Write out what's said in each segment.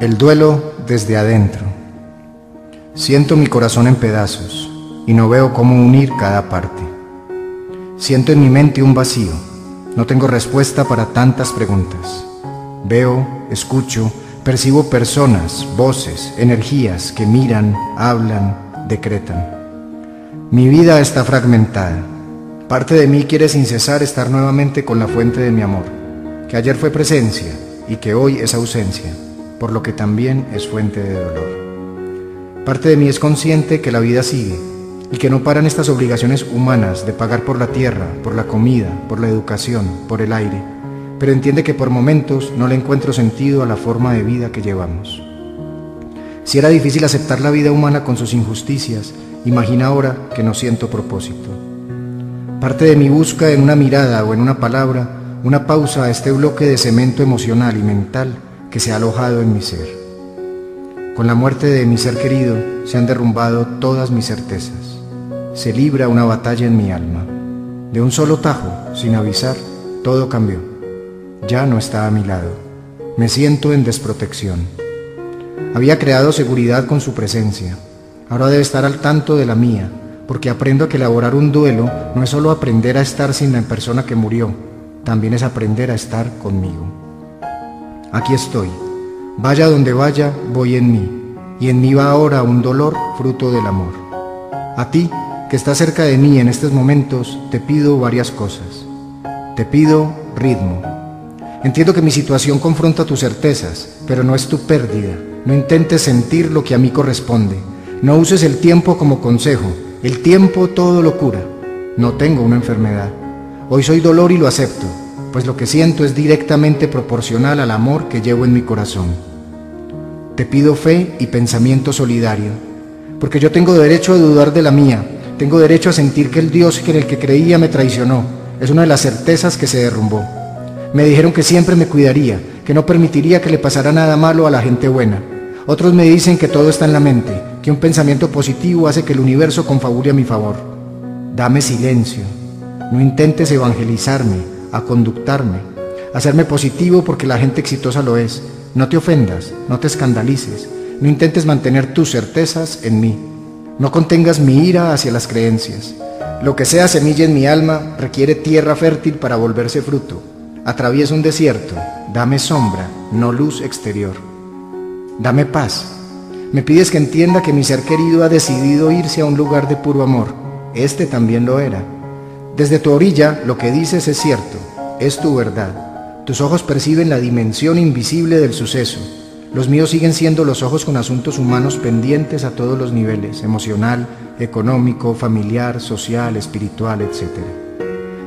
El duelo desde adentro. Siento mi corazón en pedazos y no veo cómo unir cada parte. Siento en mi mente un vacío. No tengo respuesta para tantas preguntas. Veo, escucho, percibo personas, voces, energías que miran, hablan, decretan. Mi vida está fragmentada. Parte de mí quiere sin cesar estar nuevamente con la fuente de mi amor, que ayer fue presencia y que hoy es ausencia por lo que también es fuente de dolor. Parte de mí es consciente que la vida sigue y que no paran estas obligaciones humanas de pagar por la tierra, por la comida, por la educación, por el aire, pero entiende que por momentos no le encuentro sentido a la forma de vida que llevamos. Si era difícil aceptar la vida humana con sus injusticias, imagina ahora que no siento propósito. Parte de mí busca en una mirada o en una palabra una pausa a este bloque de cemento emocional y mental que se ha alojado en mi ser. Con la muerte de mi ser querido se han derrumbado todas mis certezas. Se libra una batalla en mi alma. De un solo tajo, sin avisar, todo cambió. Ya no está a mi lado. Me siento en desprotección. Había creado seguridad con su presencia. Ahora debe estar al tanto de la mía, porque aprendo que elaborar un duelo no es solo aprender a estar sin la persona que murió, también es aprender a estar conmigo aquí estoy. Vaya donde vaya, voy en mí, y en mí va ahora un dolor fruto del amor. A ti, que estás cerca de mí en estos momentos, te pido varias cosas. Te pido ritmo. Entiendo que mi situación confronta tus certezas, pero no es tu pérdida. No intentes sentir lo que a mí corresponde. No uses el tiempo como consejo. El tiempo todo lo cura. No tengo una enfermedad. Hoy soy dolor y lo acepto pues lo que siento es directamente proporcional al amor que llevo en mi corazón. Te pido fe y pensamiento solidario, porque yo tengo derecho a dudar de la mía, tengo derecho a sentir que el Dios en el que creía me traicionó, es una de las certezas que se derrumbó. Me dijeron que siempre me cuidaría, que no permitiría que le pasara nada malo a la gente buena. Otros me dicen que todo está en la mente, que un pensamiento positivo hace que el universo confabule a mi favor. Dame silencio, no intentes evangelizarme, a conductarme, a hacerme positivo porque la gente exitosa lo es. No te ofendas, no te escandalices, no intentes mantener tus certezas en mí. No contengas mi ira hacia las creencias. Lo que sea semilla en mi alma requiere tierra fértil para volverse fruto. Atravieso un desierto, dame sombra, no luz exterior. Dame paz. Me pides que entienda que mi ser querido ha decidido irse a un lugar de puro amor. Este también lo era. Desde tu orilla lo que dices es cierto, es tu verdad. Tus ojos perciben la dimensión invisible del suceso. Los míos siguen siendo los ojos con asuntos humanos pendientes a todos los niveles, emocional, económico, familiar, social, espiritual, etc.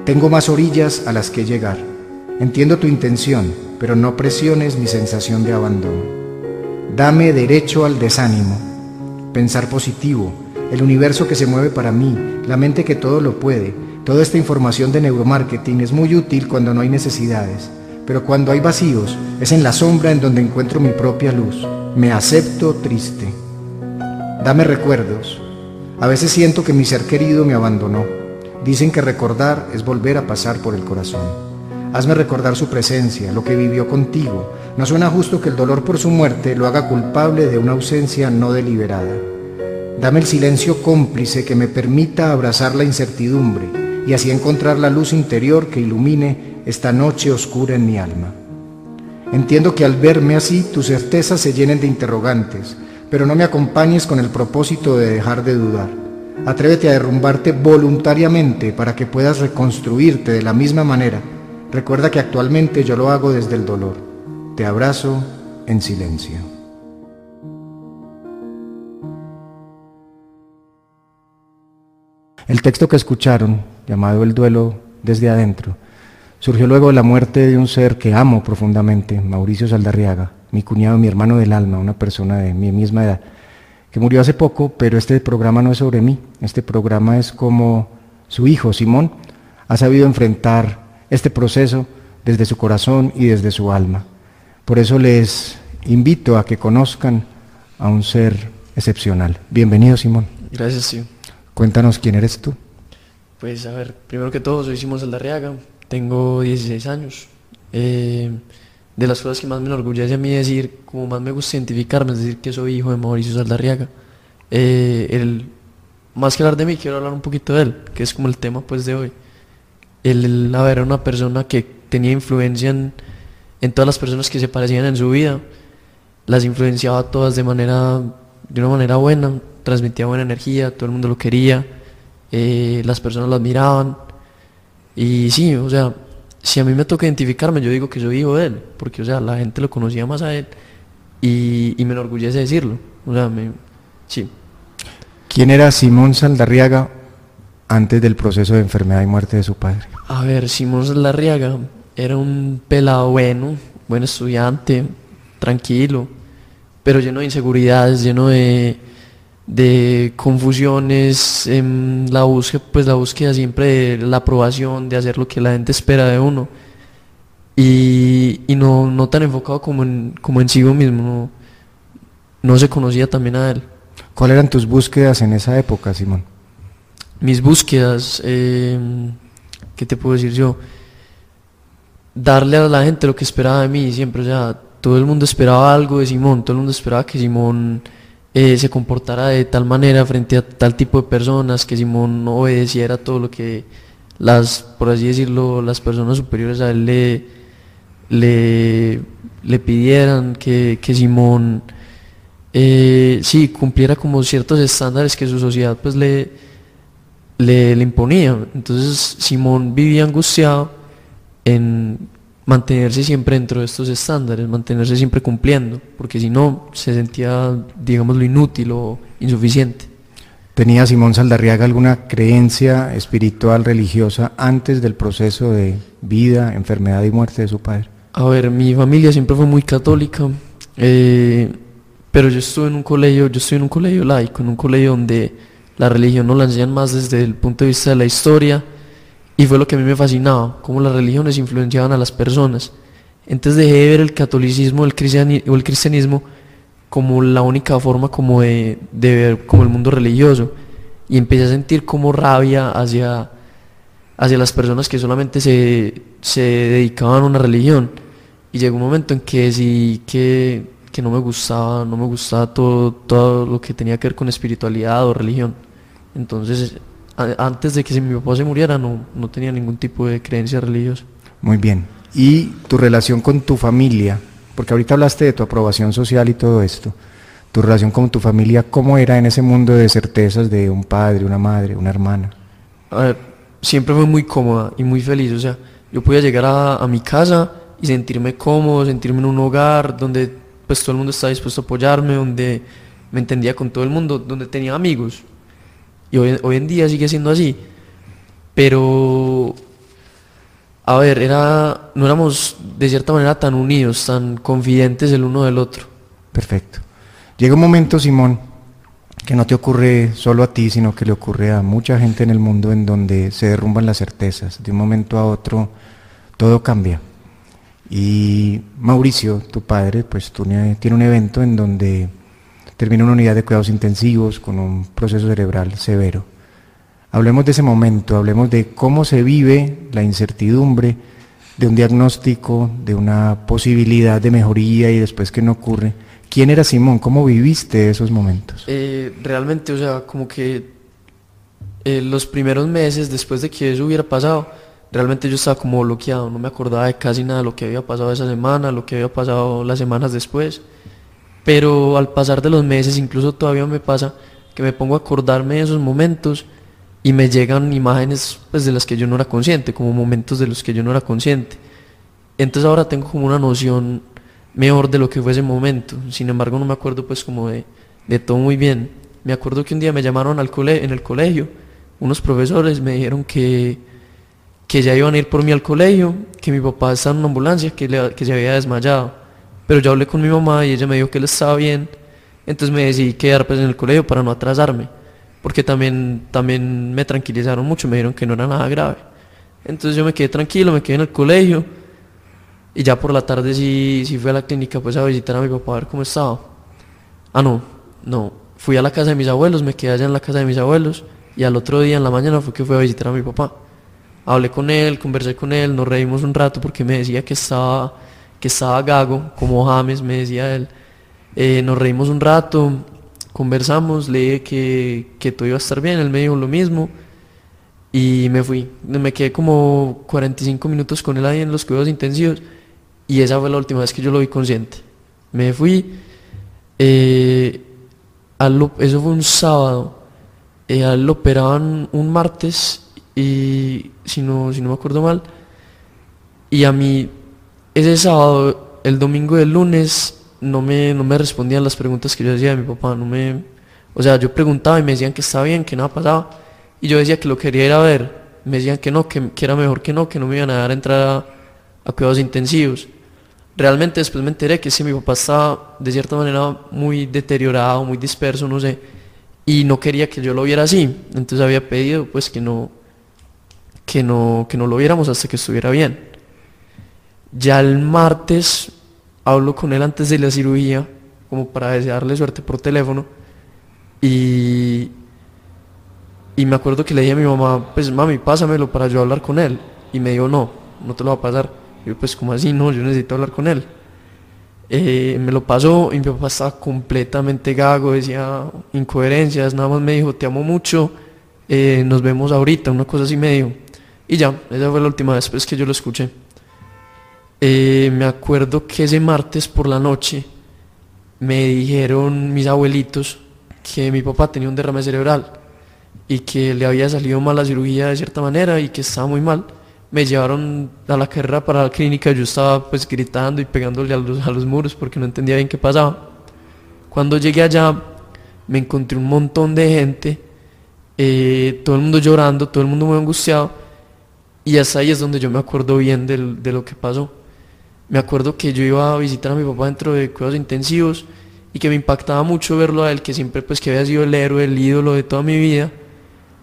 Tengo más orillas a las que llegar. Entiendo tu intención, pero no presiones mi sensación de abandono. Dame derecho al desánimo. Pensar positivo, el universo que se mueve para mí, la mente que todo lo puede, Toda esta información de neuromarketing es muy útil cuando no hay necesidades, pero cuando hay vacíos es en la sombra en donde encuentro mi propia luz. Me acepto triste. Dame recuerdos. A veces siento que mi ser querido me abandonó. Dicen que recordar es volver a pasar por el corazón. Hazme recordar su presencia, lo que vivió contigo. No suena justo que el dolor por su muerte lo haga culpable de una ausencia no deliberada. Dame el silencio cómplice que me permita abrazar la incertidumbre y así encontrar la luz interior que ilumine esta noche oscura en mi alma. Entiendo que al verme así tus certezas se llenen de interrogantes, pero no me acompañes con el propósito de dejar de dudar. Atrévete a derrumbarte voluntariamente para que puedas reconstruirte de la misma manera. Recuerda que actualmente yo lo hago desde el dolor. Te abrazo en silencio. El texto que escucharon llamado El duelo desde adentro, surgió luego de la muerte de un ser que amo profundamente, Mauricio Saldarriaga, mi cuñado, mi hermano del alma, una persona de mi misma edad, que murió hace poco, pero este programa no es sobre mí, este programa es como su hijo, Simón, ha sabido enfrentar este proceso desde su corazón y desde su alma. Por eso les invito a que conozcan a un ser excepcional. Bienvenido, Simón. Gracias, sí. Cuéntanos quién eres tú. Pues a ver, primero que todo soy Simón Saldarriaga, tengo 16 años. Eh, de las cosas que más me enorgullece a mí decir, como más me gusta identificarme, es decir que soy hijo de Mauricio Saldarriaga. Eh, el, más que hablar de mí, quiero hablar un poquito de él, que es como el tema pues de hoy. Él, a ver, era una persona que tenía influencia en, en todas las personas que se parecían en su vida, las influenciaba todas de manera, de una manera buena, transmitía buena energía, todo el mundo lo quería, eh, las personas lo admiraban. Y sí, o sea, si a mí me toca identificarme, yo digo que soy hijo de él, porque, o sea, la gente lo conocía más a él y, y me enorgullece decirlo. O sea, me, sí. ¿Quién era Simón Saldarriaga antes del proceso de enfermedad y muerte de su padre? A ver, Simón Saldarriaga era un pelado bueno, buen estudiante, tranquilo, pero lleno de inseguridades, lleno de, de confusiones, en la búsqueda, pues la búsqueda siempre de la aprobación, de hacer lo que la gente espera de uno. Y, y no, no tan enfocado como en, como en sí mismo, no, no se conocía también a él. ¿Cuáles eran tus búsquedas en esa época, Simón? Mis búsquedas, eh, ¿qué te puedo decir yo? Darle a la gente lo que esperaba de mí siempre, o sea, todo el mundo esperaba algo de Simón, todo el mundo esperaba que Simón eh, se comportara de tal manera frente a tal tipo de personas, que Simón obedeciera todo lo que las, por así decirlo, las personas superiores a él le, le, le pidieran, que, que Simón eh, sí cumpliera como ciertos estándares que su sociedad pues le, le, le imponía. Entonces Simón vivía angustiado en mantenerse siempre dentro de estos estándares, mantenerse siempre cumpliendo, porque si no se sentía, digamos, lo inútil o insuficiente. ¿Tenía Simón Saldarriaga alguna creencia espiritual, religiosa, antes del proceso de vida, enfermedad y muerte de su padre? A ver, mi familia siempre fue muy católica, eh, pero yo estuve en un colegio, yo estoy en un colegio laico, en un colegio donde la religión no la enseñan más desde el punto de vista de la historia, y fue lo que a mí me fascinaba, cómo las religiones influenciaban a las personas. Entonces dejé de ver el catolicismo o el cristianismo como la única forma como de, de, ver como el mundo religioso y empecé a sentir como rabia hacia, hacia las personas que solamente se, se dedicaban a una religión y llegó un momento en que decidí que, que no me gustaba, no me gustaba todo, todo lo que tenía que ver con espiritualidad o religión. Entonces antes de que mi papá se muriera no, no tenía ningún tipo de creencia religiosa. Muy bien. ¿Y tu relación con tu familia? Porque ahorita hablaste de tu aprobación social y todo esto. Tu relación con tu familia, ¿cómo era en ese mundo de certezas de un padre, una madre, una hermana? A ver, siempre fue muy cómoda y muy feliz. O sea, yo podía llegar a, a mi casa y sentirme cómodo, sentirme en un hogar donde pues todo el mundo estaba dispuesto a apoyarme, donde me entendía con todo el mundo, donde tenía amigos. Y hoy, hoy en día sigue siendo así. Pero, a ver, era, no éramos de cierta manera tan unidos, tan confidentes el uno del otro. Perfecto. Llega un momento, Simón, que no te ocurre solo a ti, sino que le ocurre a mucha gente en el mundo en donde se derrumban las certezas. De un momento a otro, todo cambia. Y Mauricio, tu padre, pues tiene un evento en donde termina una unidad de cuidados intensivos con un proceso cerebral severo. Hablemos de ese momento, hablemos de cómo se vive la incertidumbre de un diagnóstico, de una posibilidad de mejoría y después que no ocurre. ¿Quién era Simón? ¿Cómo viviste esos momentos? Eh, realmente, o sea, como que eh, los primeros meses después de que eso hubiera pasado, realmente yo estaba como bloqueado, no me acordaba de casi nada de lo que había pasado esa semana, lo que había pasado las semanas después. Pero al pasar de los meses, incluso todavía me pasa que me pongo a acordarme de esos momentos y me llegan imágenes pues, de las que yo no era consciente, como momentos de los que yo no era consciente. Entonces ahora tengo como una noción mejor de lo que fue ese momento. Sin embargo, no me acuerdo pues como de, de todo muy bien. Me acuerdo que un día me llamaron al cole en el colegio, unos profesores me dijeron que, que ya iban a ir por mí al colegio, que mi papá estaba en una ambulancia, que, le, que se había desmayado. Pero yo hablé con mi mamá y ella me dijo que él estaba bien, entonces me decidí quedar pues en el colegio para no atrasarme, porque también, también me tranquilizaron mucho, me dijeron que no era nada grave. Entonces yo me quedé tranquilo, me quedé en el colegio y ya por la tarde sí, sí fui a la clínica pues a visitar a mi papá a ver cómo estaba. Ah, no, no, fui a la casa de mis abuelos, me quedé allá en la casa de mis abuelos y al otro día en la mañana fue que fui a visitar a mi papá. Hablé con él, conversé con él, nos reímos un rato porque me decía que estaba que estaba gago, como James, me decía él. Eh, nos reímos un rato, conversamos, le dije que, que todo iba a estar bien, él me dijo lo mismo y me fui. Me quedé como 45 minutos con él ahí en los cuidados intensivos y esa fue la última vez que yo lo vi consciente. Me fui, eh, eso fue un sábado, eh, a lo operaban un martes y si no, si no me acuerdo mal, y a mí ese sábado, el domingo del lunes, no me, no me respondían las preguntas que yo decía de mi papá, no me, o sea, yo preguntaba y me decían que estaba bien, que nada pasaba, y yo decía que lo quería ir a ver, me decían que no, que, era mejor que no, que no me iban a dar entrada a cuidados intensivos. Realmente después me enteré que sí, mi papá estaba de cierta manera muy deteriorado, muy disperso, no sé, y no quería que yo lo viera así, entonces había pedido pues que no, que no, que no lo viéramos hasta que estuviera bien. Ya el martes hablo con él antes de la cirugía, como para desearle suerte por teléfono, y, y me acuerdo que le dije a mi mamá, pues mami, pásamelo para yo hablar con él, y me dijo, no, no te lo va a pasar yo pues como así, no, yo necesito hablar con él. Eh, me lo pasó y mi papá estaba completamente gago, decía incoherencias, nada más me dijo, te amo mucho, eh, nos vemos ahorita, una cosa así me dijo. Y ya, esa fue la última vez pues, que yo lo escuché. Eh, me acuerdo que ese martes por la noche me dijeron mis abuelitos que mi papá tenía un derrame cerebral y que le había salido mal la cirugía de cierta manera y que estaba muy mal me llevaron a la carrera para la clínica, yo estaba pues gritando y pegándole a los, a los muros porque no entendía bien qué pasaba. Cuando llegué allá me encontré un montón de gente, eh, todo el mundo llorando, todo el mundo muy angustiado y hasta ahí es donde yo me acuerdo bien de lo que pasó. Me acuerdo que yo iba a visitar a mi papá dentro de cuidados intensivos y que me impactaba mucho verlo a él, que siempre pues que había sido el héroe, el ídolo de toda mi vida,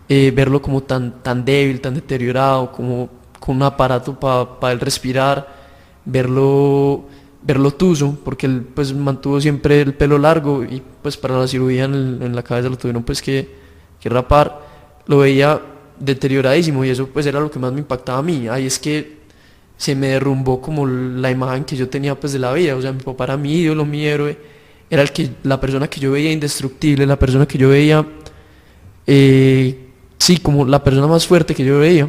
eh, verlo como tan, tan débil, tan deteriorado, como con un aparato para él respirar, verlo, verlo tuso, porque él pues mantuvo siempre el pelo largo y pues para la cirugía en, la cabeza lo tuvieron pues que, que, rapar, lo veía deterioradísimo y eso pues era lo que más me impactaba a mí, ahí es que se me derrumbó como la imagen que yo tenía pues de la vida, o sea mi papá era mi ídolo, mi héroe, era el que, la persona que yo veía indestructible, la persona que yo veía, eh, sí, como la persona más fuerte que yo veía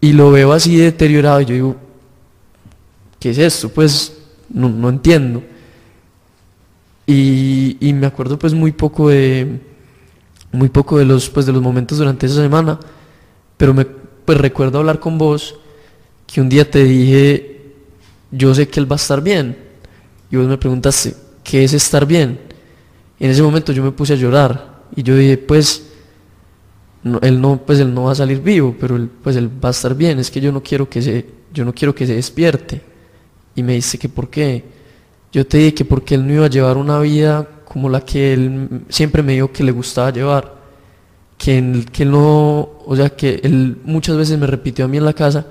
y lo veo así deteriorado y yo digo, ¿qué es esto? Pues no, entiendo. Y, me acuerdo pues muy poco de muy poco de los pues de los momentos durante esa semana, pero me pues recuerdo hablar con vos que un día te dije, yo sé que él va a estar bien. Y vos me preguntaste, ¿qué es estar bien? en ese momento yo me puse a llorar y yo dije, pues él no, pues él no va a salir vivo, pero él, pues él va a estar bien, es que yo no quiero que se, yo no quiero que se despierte. Y me dice que por qué. Yo te dije que porque él no iba a llevar una vida como la que él siempre me dijo que le gustaba llevar. Que él, que no, o sea, que él muchas veces me repitió a mí en la casa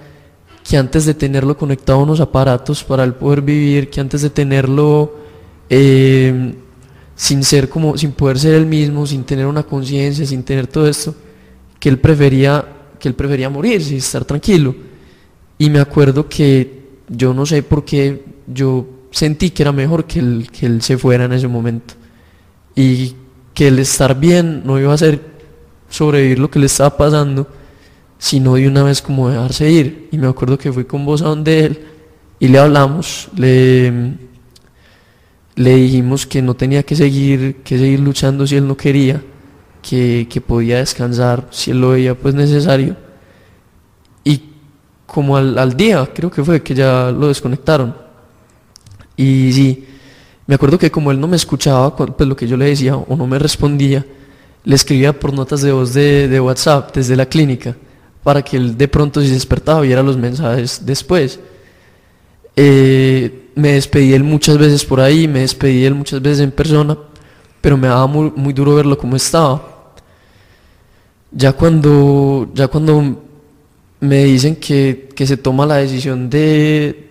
que antes de tenerlo conectado a unos aparatos para él poder vivir, que antes de tenerlo eh, sin ser como, sin poder ser él mismo, sin tener una conciencia, sin tener todo esto, que él prefería, que él prefería morirse y estar tranquilo. Y me acuerdo que yo no sé por qué yo sentí que era mejor que él, que él se fuera en ese momento. Y que el estar bien no iba a ser sobrevivir lo que le estaba pasando, sino de una vez como dejarse ir. Y me acuerdo que fui con vos a donde él y le hablamos, le, le dijimos que no tenía que seguir, que seguir luchando si él no quería, que, podía descansar si él lo veía pues necesario. Y como al, día, creo que fue que ya lo desconectaron. Y sí, me acuerdo que como él no me escuchaba pues lo que yo le decía o no me respondía, le escribía por notas de voz de, WhatsApp desde la clínica para que él de pronto si despertaba viera los mensajes después. Eh, me despedí él muchas veces por ahí, me despedí él muchas veces en persona, pero me daba muy, muy duro verlo como estaba. Ya cuando, ya cuando me dicen que, se toma la decisión de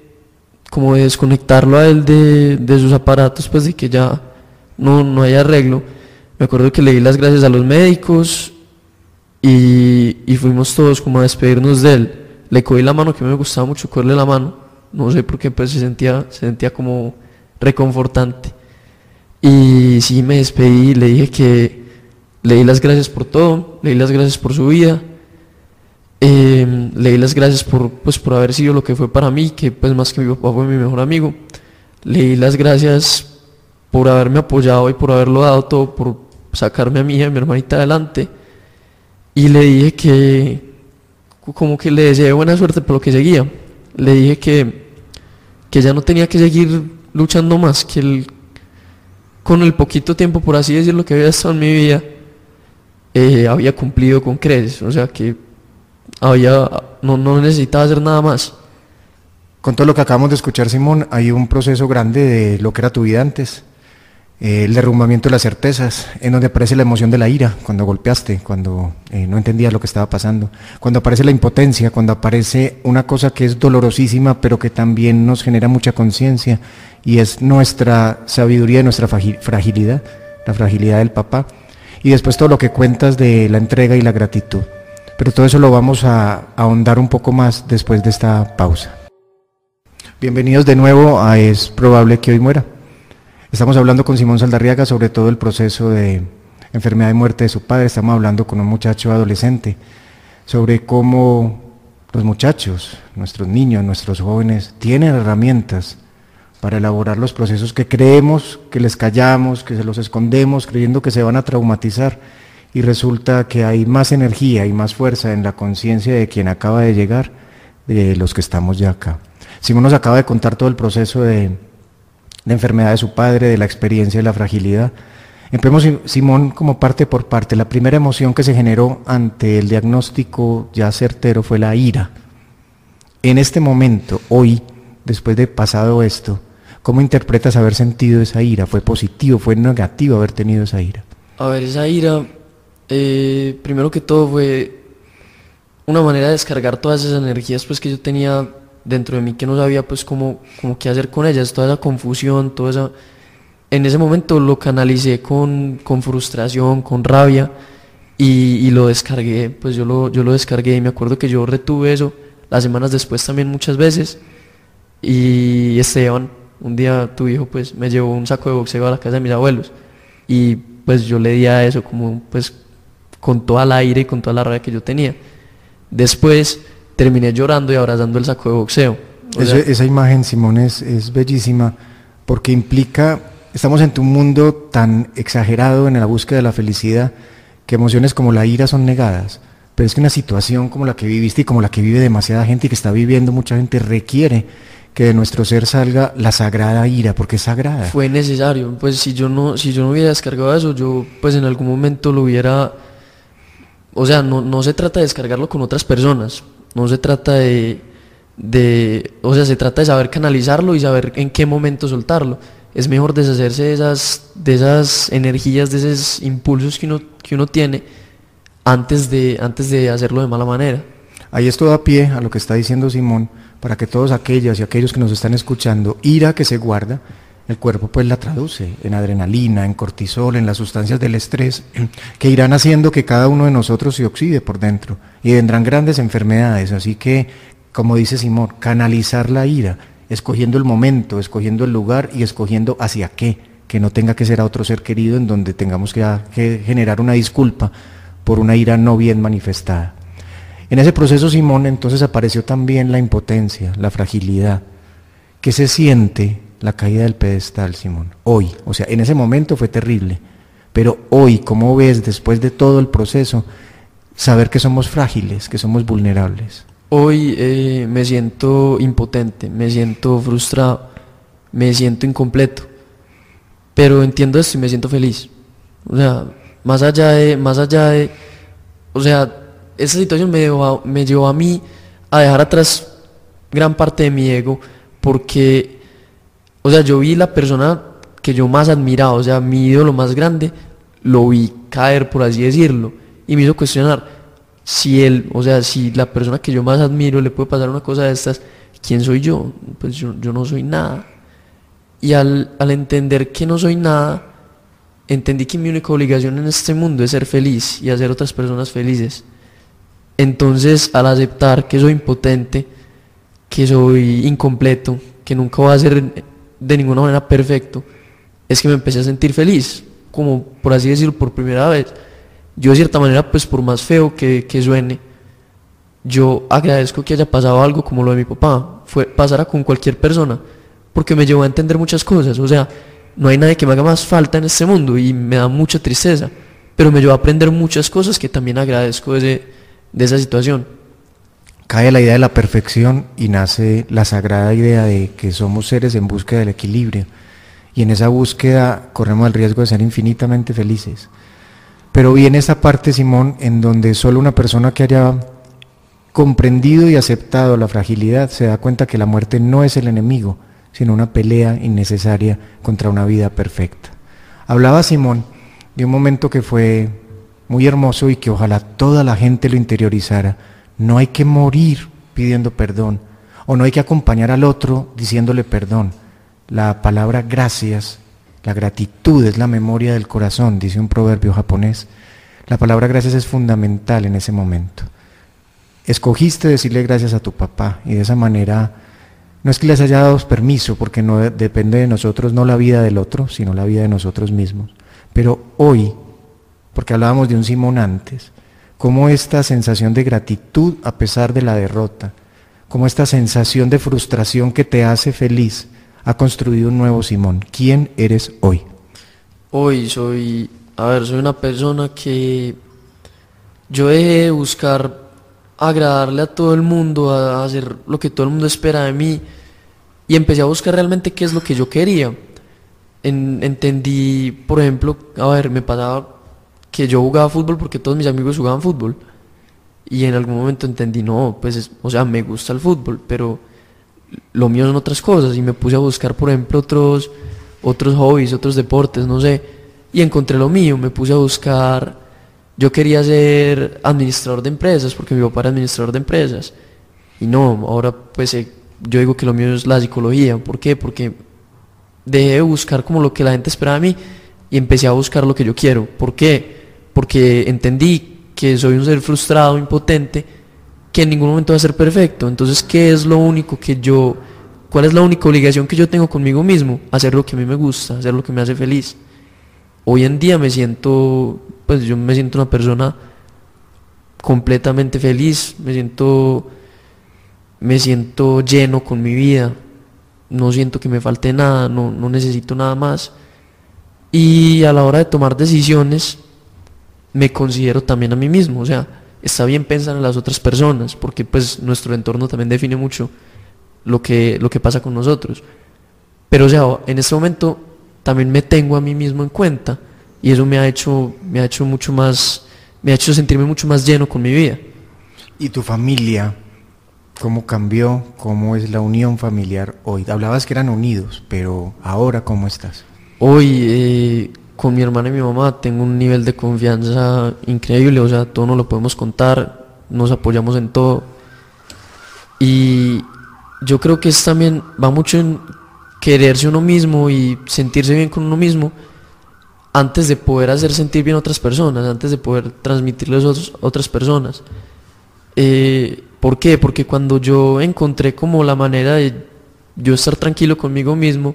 como de desconectarlo a él de, sus aparatos, pues de que ya no, no hay arreglo. Me acuerdo que le di las gracias a los médicos y, fuimos todos como a despedirnos de él. Le cogí la mano, que me gustaba mucho cogerle la mano, no sé por qué, pues se sentía, se sentía como reconfortante. Y sí me despedí, le dije que le di las gracias por todo, le di las gracias por su vida, eh, le di las gracias por, pues, por haber sido lo que fue para mí, que pues más que mi papá fue mi mejor amigo. Le di las gracias por haberme apoyado y por haberlo dado todo, por sacarme a mí y a mi hermanita adelante. Y le dije que, como que le deseé buena suerte por lo que seguía. Le dije que, que ya no tenía que seguir luchando más, que el, con el poquito tiempo, por así decirlo, que había estado en mi vida, eh, había cumplido con creces. O sea que había, no, no necesitaba hacer nada más. Con todo lo que acabamos de escuchar, Simón, hay un proceso grande de lo que era tu vida antes eh, el derrumbamiento de las certezas, en donde aparece la emoción de la ira, cuando golpeaste, cuando eh, no entendías lo que estaba pasando, cuando aparece la impotencia, cuando aparece una cosa que es dolorosísima, pero que también nos genera mucha conciencia, y es nuestra sabiduría y nuestra fragilidad, la fragilidad del papá, y después todo lo que cuentas de la entrega y la gratitud. Pero todo eso lo vamos a ahondar un poco más después de esta pausa. Bienvenidos de nuevo a Es probable que hoy muera. Estamos hablando con Simón Saldarriaga sobre todo el proceso de enfermedad y muerte de su padre. Estamos hablando con un muchacho adolescente sobre cómo los muchachos, nuestros niños, nuestros jóvenes, tienen herramientas para elaborar los procesos que creemos que les callamos, que se los escondemos, creyendo que se van a traumatizar. Y resulta que hay más energía y más fuerza en la conciencia de quien acaba de llegar de los que estamos ya acá. Simón nos acaba de contar todo el proceso de la enfermedad de su padre, de la experiencia de la fragilidad. Empecemos, Simón, como parte por parte. La primera emoción que se generó ante el diagnóstico ya certero fue la ira. En este momento, hoy, después de pasado esto, ¿cómo interpretas haber sentido esa ira? ¿Fue positivo, fue negativo haber tenido esa ira? A ver, esa ira, eh, primero que todo fue una manera de descargar todas esas energías pues, que yo tenía dentro de mí que no sabía pues cómo, cómo qué hacer con ellas, toda esa confusión, toda esa... En ese momento lo canalicé con, con frustración, con rabia y, y, lo descargué, pues yo lo, yo lo descargué y me acuerdo que yo retuve eso las semanas después también muchas veces y Esteban, un día tu hijo pues me llevó un saco de boxeo a la casa de mis abuelos y pues yo le di a eso como pues con toda el aire y con toda la rabia que yo tenía. Después terminé llorando y abrazando el saco de boxeo. esa imagen, Simón, es, es bellísima porque implica, estamos en un mundo tan exagerado en la búsqueda de la felicidad que emociones como la ira son negadas. Pero es que una situación como la que viviste y como la que vive demasiada gente y que está viviendo mucha gente requiere que de nuestro ser salga la sagrada ira, porque es sagrada. Fue necesario, pues si yo no, si yo no hubiera descargado eso, yo pues en algún momento lo hubiera, o sea, no, no se trata de descargarlo con otras personas, no se trata de, de, o sea, se trata de saber canalizarlo y saber en qué momento soltarlo. Es mejor deshacerse de esas, de esas energías, de esos impulsos que uno, que uno tiene antes de, antes de hacerlo de mala manera. Ahí esto da pie a lo que está diciendo Simón, para que todos aquellas y aquellos que nos están escuchando, ira que se guarda, el cuerpo pues la traduce en adrenalina, en cortisol, en las sustancias del estrés, que irán haciendo que cada uno de nosotros se oxide por dentro y vendrán grandes enfermedades. Así que, como dice Simón, canalizar la ira, escogiendo el momento, escogiendo el lugar y escogiendo hacia qué, que no tenga que ser a otro ser querido en donde tengamos que, que generar una disculpa por una ira no bien manifestada. En ese proceso, Simón, entonces apareció también la impotencia, la fragilidad. ¿Qué se siente la caída del pedestal, Simón. Hoy, o sea, en ese momento fue terrible, pero hoy, como ves, después de todo el proceso, saber que somos frágiles, que somos vulnerables. Hoy eh, me siento impotente, me siento frustrado, me siento incompleto, pero entiendo esto y me siento feliz. O sea, más allá de, más allá de, o sea, esa situación me me llevó a mí a dejar atrás gran parte de mi ego, porque o sea, yo vi la persona que yo más admiraba, o sea, mi ídolo más grande, lo vi caer, por así decirlo, y me hizo cuestionar si él, o sea, si la persona que yo más admiro le puede pasar una cosa de estas, ¿quién soy yo? Pues yo, no soy nada. Y al, al entender que no soy nada, entendí que mi única obligación en este mundo es ser feliz y hacer otras personas felices. Entonces, al aceptar que soy impotente, que soy incompleto, que nunca voy a ser de ninguna manera perfecto, es que me empecé a sentir feliz, como por así decirlo, por primera vez. Yo de cierta manera, pues por más feo que, que suene, yo agradezco que haya pasado algo como lo de mi papá, fue pasara con cualquier persona, porque me llevó a entender muchas cosas, o sea, no hay nadie que me haga más falta en este mundo y me da mucha tristeza, pero me llevó a aprender muchas cosas que también agradezco de, de esa situación. Cae la idea de la perfección y nace la sagrada idea de que somos seres en búsqueda del equilibrio y en esa búsqueda corremos el riesgo de ser infinitamente felices. Pero viene esa parte, Simón, en donde solo una persona que haya comprendido y aceptado la fragilidad se da cuenta que la muerte no es el enemigo, sino una pelea innecesaria contra una vida perfecta. Hablaba Simón de un momento que fue muy hermoso y que ojalá toda la gente lo interiorizara. No hay que morir pidiendo perdón o no hay que acompañar al otro diciéndole perdón. La palabra gracias, la gratitud es la memoria del corazón, dice un proverbio japonés. La palabra gracias es fundamental en ese momento. Escogiste decirle gracias a tu papá y de esa manera no es que les haya dado permiso, porque no depende de nosotros, no la vida del otro, sino la vida de nosotros mismos. Pero hoy, porque hablábamos de un Simón antes, como esta sensación de gratitud a pesar de la derrota, como esta sensación de frustración que te hace feliz, ha construido un nuevo Simón. ¿Quién eres hoy? Hoy soy, a ver, soy una persona que yo dejé de buscar agradarle a todo el mundo, a hacer lo que todo el mundo espera de mí y empecé a buscar realmente qué es lo que yo quería. entendí, por ejemplo, a ver, me pasaba que yo jugaba fútbol porque todos mis amigos jugaban fútbol y en algún momento entendí, no, pues, o sea, me gusta el fútbol, pero lo mío son otras cosas y me puse a buscar, por ejemplo, otros, otros hobbies, otros deportes, no sé, y encontré lo mío, me puse a buscar yo quería ser administrador de empresas porque mi papá era administrador de empresas. Y no, ahora pues eh, yo digo que lo mío es la psicología. ¿Por qué? Porque dejé de buscar como lo que la gente esperaba de mí y empecé a buscar lo que yo quiero. ¿Por qué? Porque entendí que soy un ser frustrado, impotente, que en ningún momento va a ser perfecto. Entonces, ¿qué es lo único que yo, cuál es la única obligación que yo tengo conmigo mismo? Hacer lo que a mí me gusta, hacer lo que me hace feliz. Hoy en día me siento pues yo me siento una persona completamente feliz, me siento, me siento lleno con mi vida, no siento que me falte nada, no, no necesito nada más. Y a la hora de tomar decisiones, me considero también a mí mismo, o sea, está bien pensar en las otras personas, porque pues nuestro entorno también define mucho lo que, lo que pasa con nosotros. Pero o sea, en este momento también me tengo a mí mismo en cuenta y eso me ha hecho, me ha hecho mucho más, me ha hecho sentirme mucho más lleno con mi vida. ¿Y tu familia? ¿Cómo cambió? ¿Cómo es la unión familiar hoy? Hablabas que eran unidos, pero ahora ¿cómo estás? Hoy eh, con mi hermana y mi mamá tengo un nivel de confianza increíble, o sea, todo nos lo podemos contar, nos apoyamos en todo. Y yo creo que es también, va mucho en quererse uno mismo y sentirse bien con uno mismo antes de poder hacer sentir bien a otras personas, antes de poder transmitirles a otras personas. Eh, ¿Por qué? Porque cuando yo encontré como la manera de yo estar tranquilo conmigo mismo,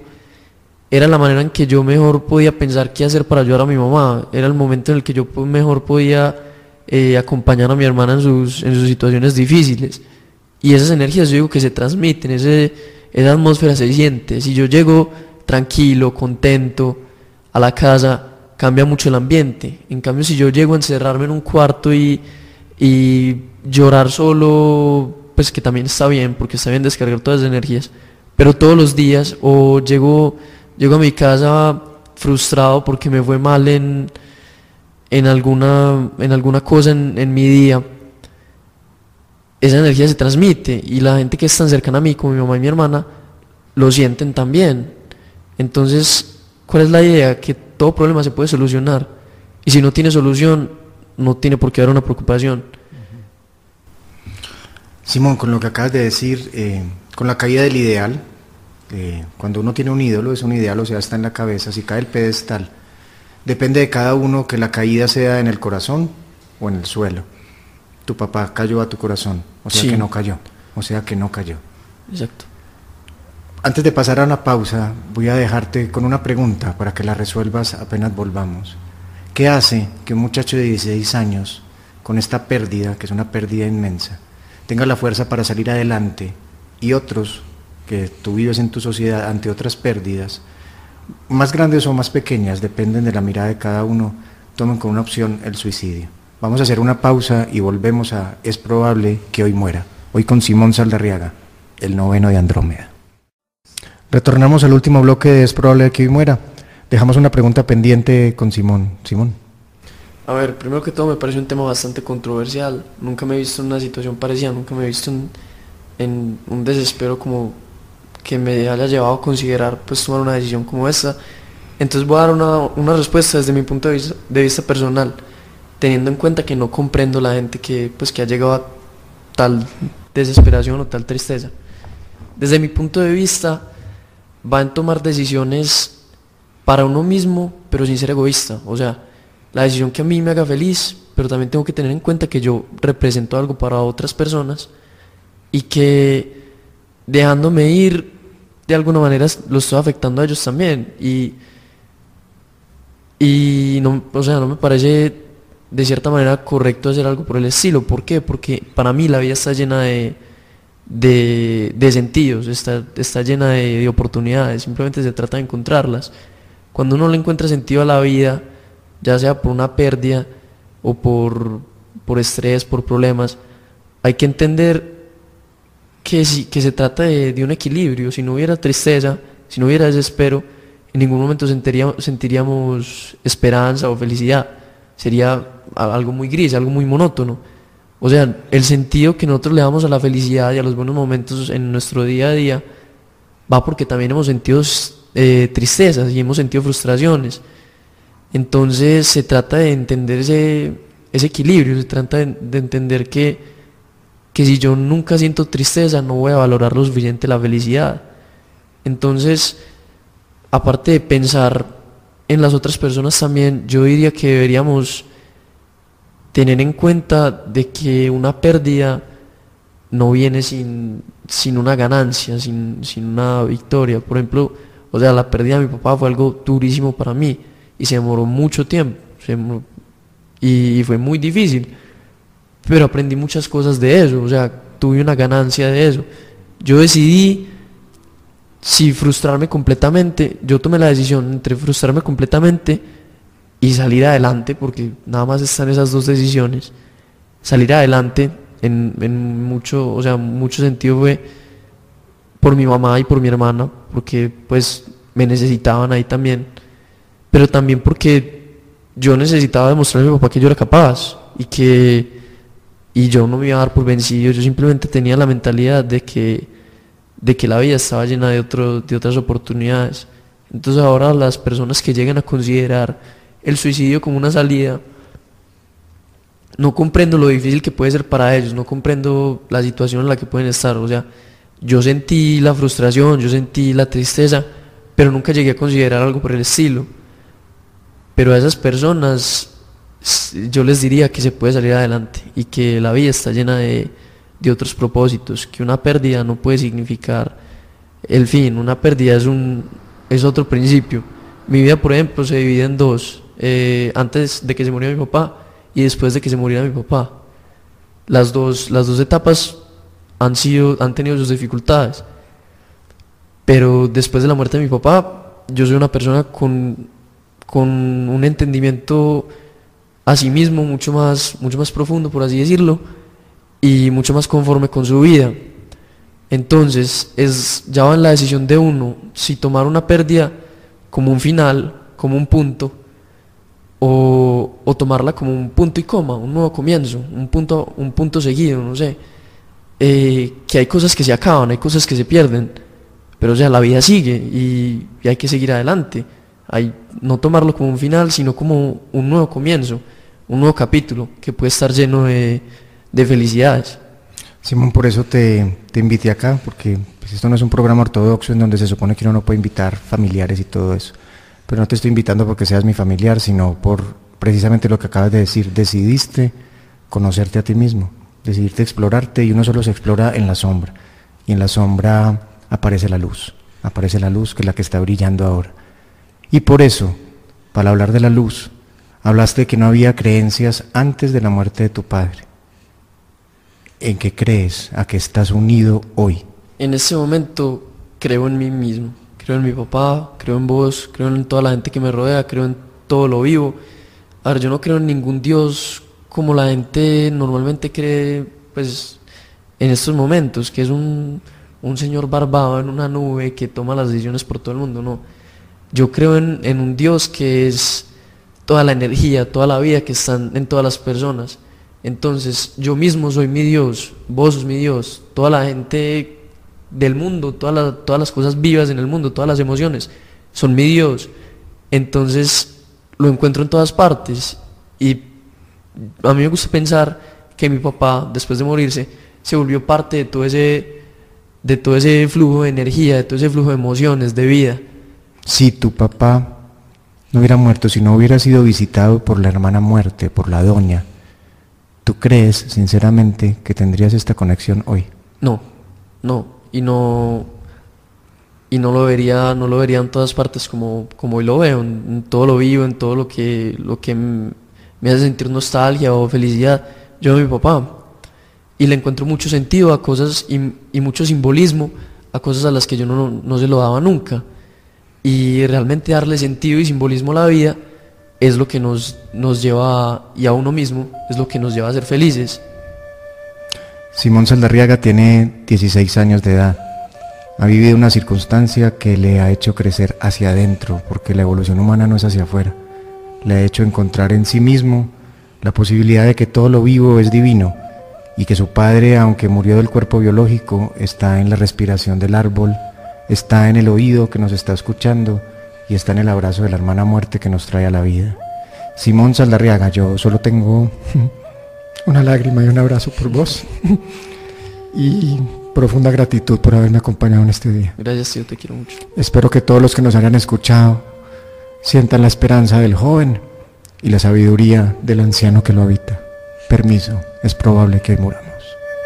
era la manera en que yo mejor podía pensar qué hacer para ayudar a mi mamá. Era el momento en el que yo mejor podía eh, acompañar a mi hermana en sus, en sus situaciones difíciles. Y esas energías yo digo que se transmiten, esa atmósfera se siente. Si yo llego tranquilo, contento a la casa, cambia mucho el ambiente. En cambio, si yo llego a encerrarme en un cuarto y, llorar solo, pues que también está bien, porque está bien descargar todas las energías, pero todos los días, o llego, llego a mi casa frustrado porque me fue mal en, en, alguna, en alguna cosa en, en mi día, esa energía se transmite y la gente que es tan cercana a mí, como mi mamá y mi hermana, lo sienten también. Entonces, ¿cuál es la idea? Que todo problema se puede solucionar. Y si no tiene solución, no tiene por qué haber una preocupación. Simón, con lo que acabas de decir, eh, con la caída del ideal, eh, cuando uno tiene un ídolo, es un ideal, o sea, está en la cabeza, si cae el pedestal, depende de cada uno que la caída sea en el corazón o en el suelo. Tu papá cayó a tu corazón, o sea que no cayó, o sea que no cayó. exacto. Antes de pasar a la pausa, voy a dejarte con una pregunta para que la resuelvas apenas volvamos. ¿Qué hace que un muchacho de 16 años, con esta pérdida, que es una pérdida inmensa, tenga la fuerza para salir adelante y otros que tú vives en tu sociedad ante otras pérdidas, más grandes o más pequeñas, dependen de la mirada de cada uno, tomen como una opción el suicidio? Vamos a hacer una pausa y volvemos a Es probable que hoy muera. Hoy con Simón Saldarriaga, el noveno de Andrómeda. Retornamos al último bloque de Es probable que hoy muera. Dejamos una pregunta pendiente con Simón. Simón. A ver, primero que todo me parece un tema bastante controversial. Nunca me he visto en una situación parecida, nunca me he visto en, un desespero como que me haya llevado a considerar pues tomar una decisión como esta. Entonces voy a dar una, respuesta desde mi punto de vista, personal, teniendo en cuenta que no comprendo la gente que pues que ha llegado a tal desesperación o tal tristeza. Desde mi punto de vista, va en tomar decisiones para uno mismo, pero sin ser egoísta. O sea, la decisión que a mí me haga feliz, pero también tengo que tener en cuenta que yo represento algo para otras personas y que dejándome ir, de alguna manera lo estoy afectando a ellos también. Y, y no, o sea, no me parece de cierta manera correcto hacer algo por el estilo. ¿Por qué? Porque para mí la vida está llena de de, sentidos, está, está llena de, oportunidades, simplemente se trata de encontrarlas. Cuando uno le encuentra sentido a la vida, ya sea por una pérdida o por, por estrés, por problemas, hay que entender que, si, que se trata de, de, un equilibrio. Si no hubiera tristeza, si no hubiera desespero, en ningún momento sentiríamos, sentiríamos esperanza o felicidad. Sería algo muy gris, algo muy monótono. O sea, el sentido que nosotros le damos a la felicidad y a los buenos momentos en nuestro día a día va porque también hemos sentido eh, tristezas y hemos sentido frustraciones. Entonces se trata de entender ese, equilibrio, se trata de, entender que, que si yo nunca siento tristeza no voy a valorar lo suficiente la felicidad. Entonces, aparte de pensar en las otras personas también, yo diría que deberíamos tener en cuenta de que una pérdida no viene sin, sin una ganancia, sin, una victoria. Por ejemplo, o sea, la pérdida de mi papá fue algo durísimo para mí y se demoró mucho tiempo y, fue muy difícil. Pero aprendí muchas cosas de eso, o sea, tuve una ganancia de eso. Yo decidí si frustrarme completamente, yo tomé la decisión entre frustrarme completamente y salir adelante, porque nada más están esas dos decisiones, salir adelante en, mucho, o sea, mucho sentido fue por mi mamá y por mi hermana, porque pues me necesitaban ahí también, pero también porque yo necesitaba demostrarle a mi papá que yo era capaz y que y yo no me iba a dar por vencido, yo simplemente tenía la mentalidad de que de que la vida estaba llena de, otro, de otras oportunidades. Entonces ahora las personas que llegan a considerar el suicidio como una salida, no comprendo lo difícil que puede ser para ellos, no comprendo la situación en la que pueden estar. O sea, yo sentí la frustración, yo sentí la tristeza, pero nunca llegué a considerar algo por el estilo. Pero a esas personas yo les diría que se puede salir adelante y que la vida está llena de, de otros propósitos, que una pérdida no puede significar el fin, una pérdida es, un, es otro principio. Mi vida, por ejemplo, se divide en dos. Eh, antes de que se muriera mi papá y después de que se muriera mi papá. Las dos, las dos etapas han, sido, han tenido sus dificultades. Pero después de la muerte de mi papá, yo soy una persona con, con un entendimiento a sí mismo mucho más, mucho más profundo, por así decirlo, y mucho más conforme con su vida. Entonces, es, ya va en la decisión de uno si tomar una pérdida como un final, como un punto, o, tomarla como un punto y coma, un nuevo comienzo, un punto, un punto seguido, no sé. Eh, que hay cosas que se acaban, hay cosas que se pierden, pero o sea, la vida sigue y, hay que seguir adelante. Hay, no tomarlo como un final, sino como un nuevo comienzo, un nuevo capítulo que puede estar lleno de, felicidades. Simón, por eso te, te invité acá, porque pues, esto no es un programa ortodoxo en donde se supone que uno no puede invitar familiares y todo eso pero no te estoy invitando porque seas mi familiar, sino por precisamente lo que acabas de decir, decidiste conocerte a ti mismo, decidiste explorarte y uno solo se explora en la sombra. y en la sombra aparece la luz, aparece la luz que es la que está brillando ahora. Y por eso, para hablar de la luz, hablaste de que no había creencias antes de la muerte de tu padre. ¿En qué crees? ¿A qué estás unido hoy? En este momento creo en mí mismo, creo en mi papá, creo en vos, creo en toda la gente que me rodea, creo en todo lo vivo. A ver, yo no creo en ningún Dios como la gente normalmente cree, pues, en estos momentos, que es un, un señor barbado en una nube que toma las decisiones por todo el mundo, no. Yo creo en, en un Dios que es toda la energía, toda la vida que están en todas las personas. Entonces, yo mismo soy mi Dios, vos sos mi Dios, toda la gente del mundo, todas las, cosas vivas en el mundo, todas las emociones, son mi Dios. Entonces, lo encuentro en todas partes. Y a mí me gusta pensar que mi papá, después de morirse, se volvió parte de todo ese, de todo ese flujo de energía, de todo ese flujo de emociones, de vida. Si tu papá no hubiera muerto, si no hubiera sido visitado por la hermana muerte, por la doña, ¿tú crees sinceramente que tendrías esta conexión hoy? No, no, y no, y no lo vería, no lo vería en todas partes como, como hoy lo veo, en, todo lo vivo, en todo lo que, lo que me hace sentir nostalgia o felicidad. Yo a mi papá. Y le encuentro mucho sentido a cosas y, y mucho simbolismo a cosas a las que yo no, no se lo daba nunca. Y realmente darle sentido y simbolismo a la vida es lo que nos, nos lleva, y a uno mismo, es lo que nos lleva a ser felices. Simón Saldarriaga tiene 16 años de edad. Ha vivido una circunstancia que le ha hecho crecer hacia adentro, porque la evolución humana no es hacia afuera. Le ha hecho encontrar en sí mismo la posibilidad de que todo lo vivo es divino y que su padre, aunque murió del cuerpo biológico, está en la respiración del árbol, está en el oído que nos está escuchando y está en el abrazo de la hermana muerte que nos trae a la vida. Simón Saldarriaga, yo solo tengo una lágrima y un abrazo por vos y profunda gratitud por haberme acompañado en este día. Gracias, tío, te quiero mucho. Espero que todos los que nos hayan escuchado sientan la esperanza del joven y la sabiduría del anciano que lo habita. Permiso, es probable que muramos.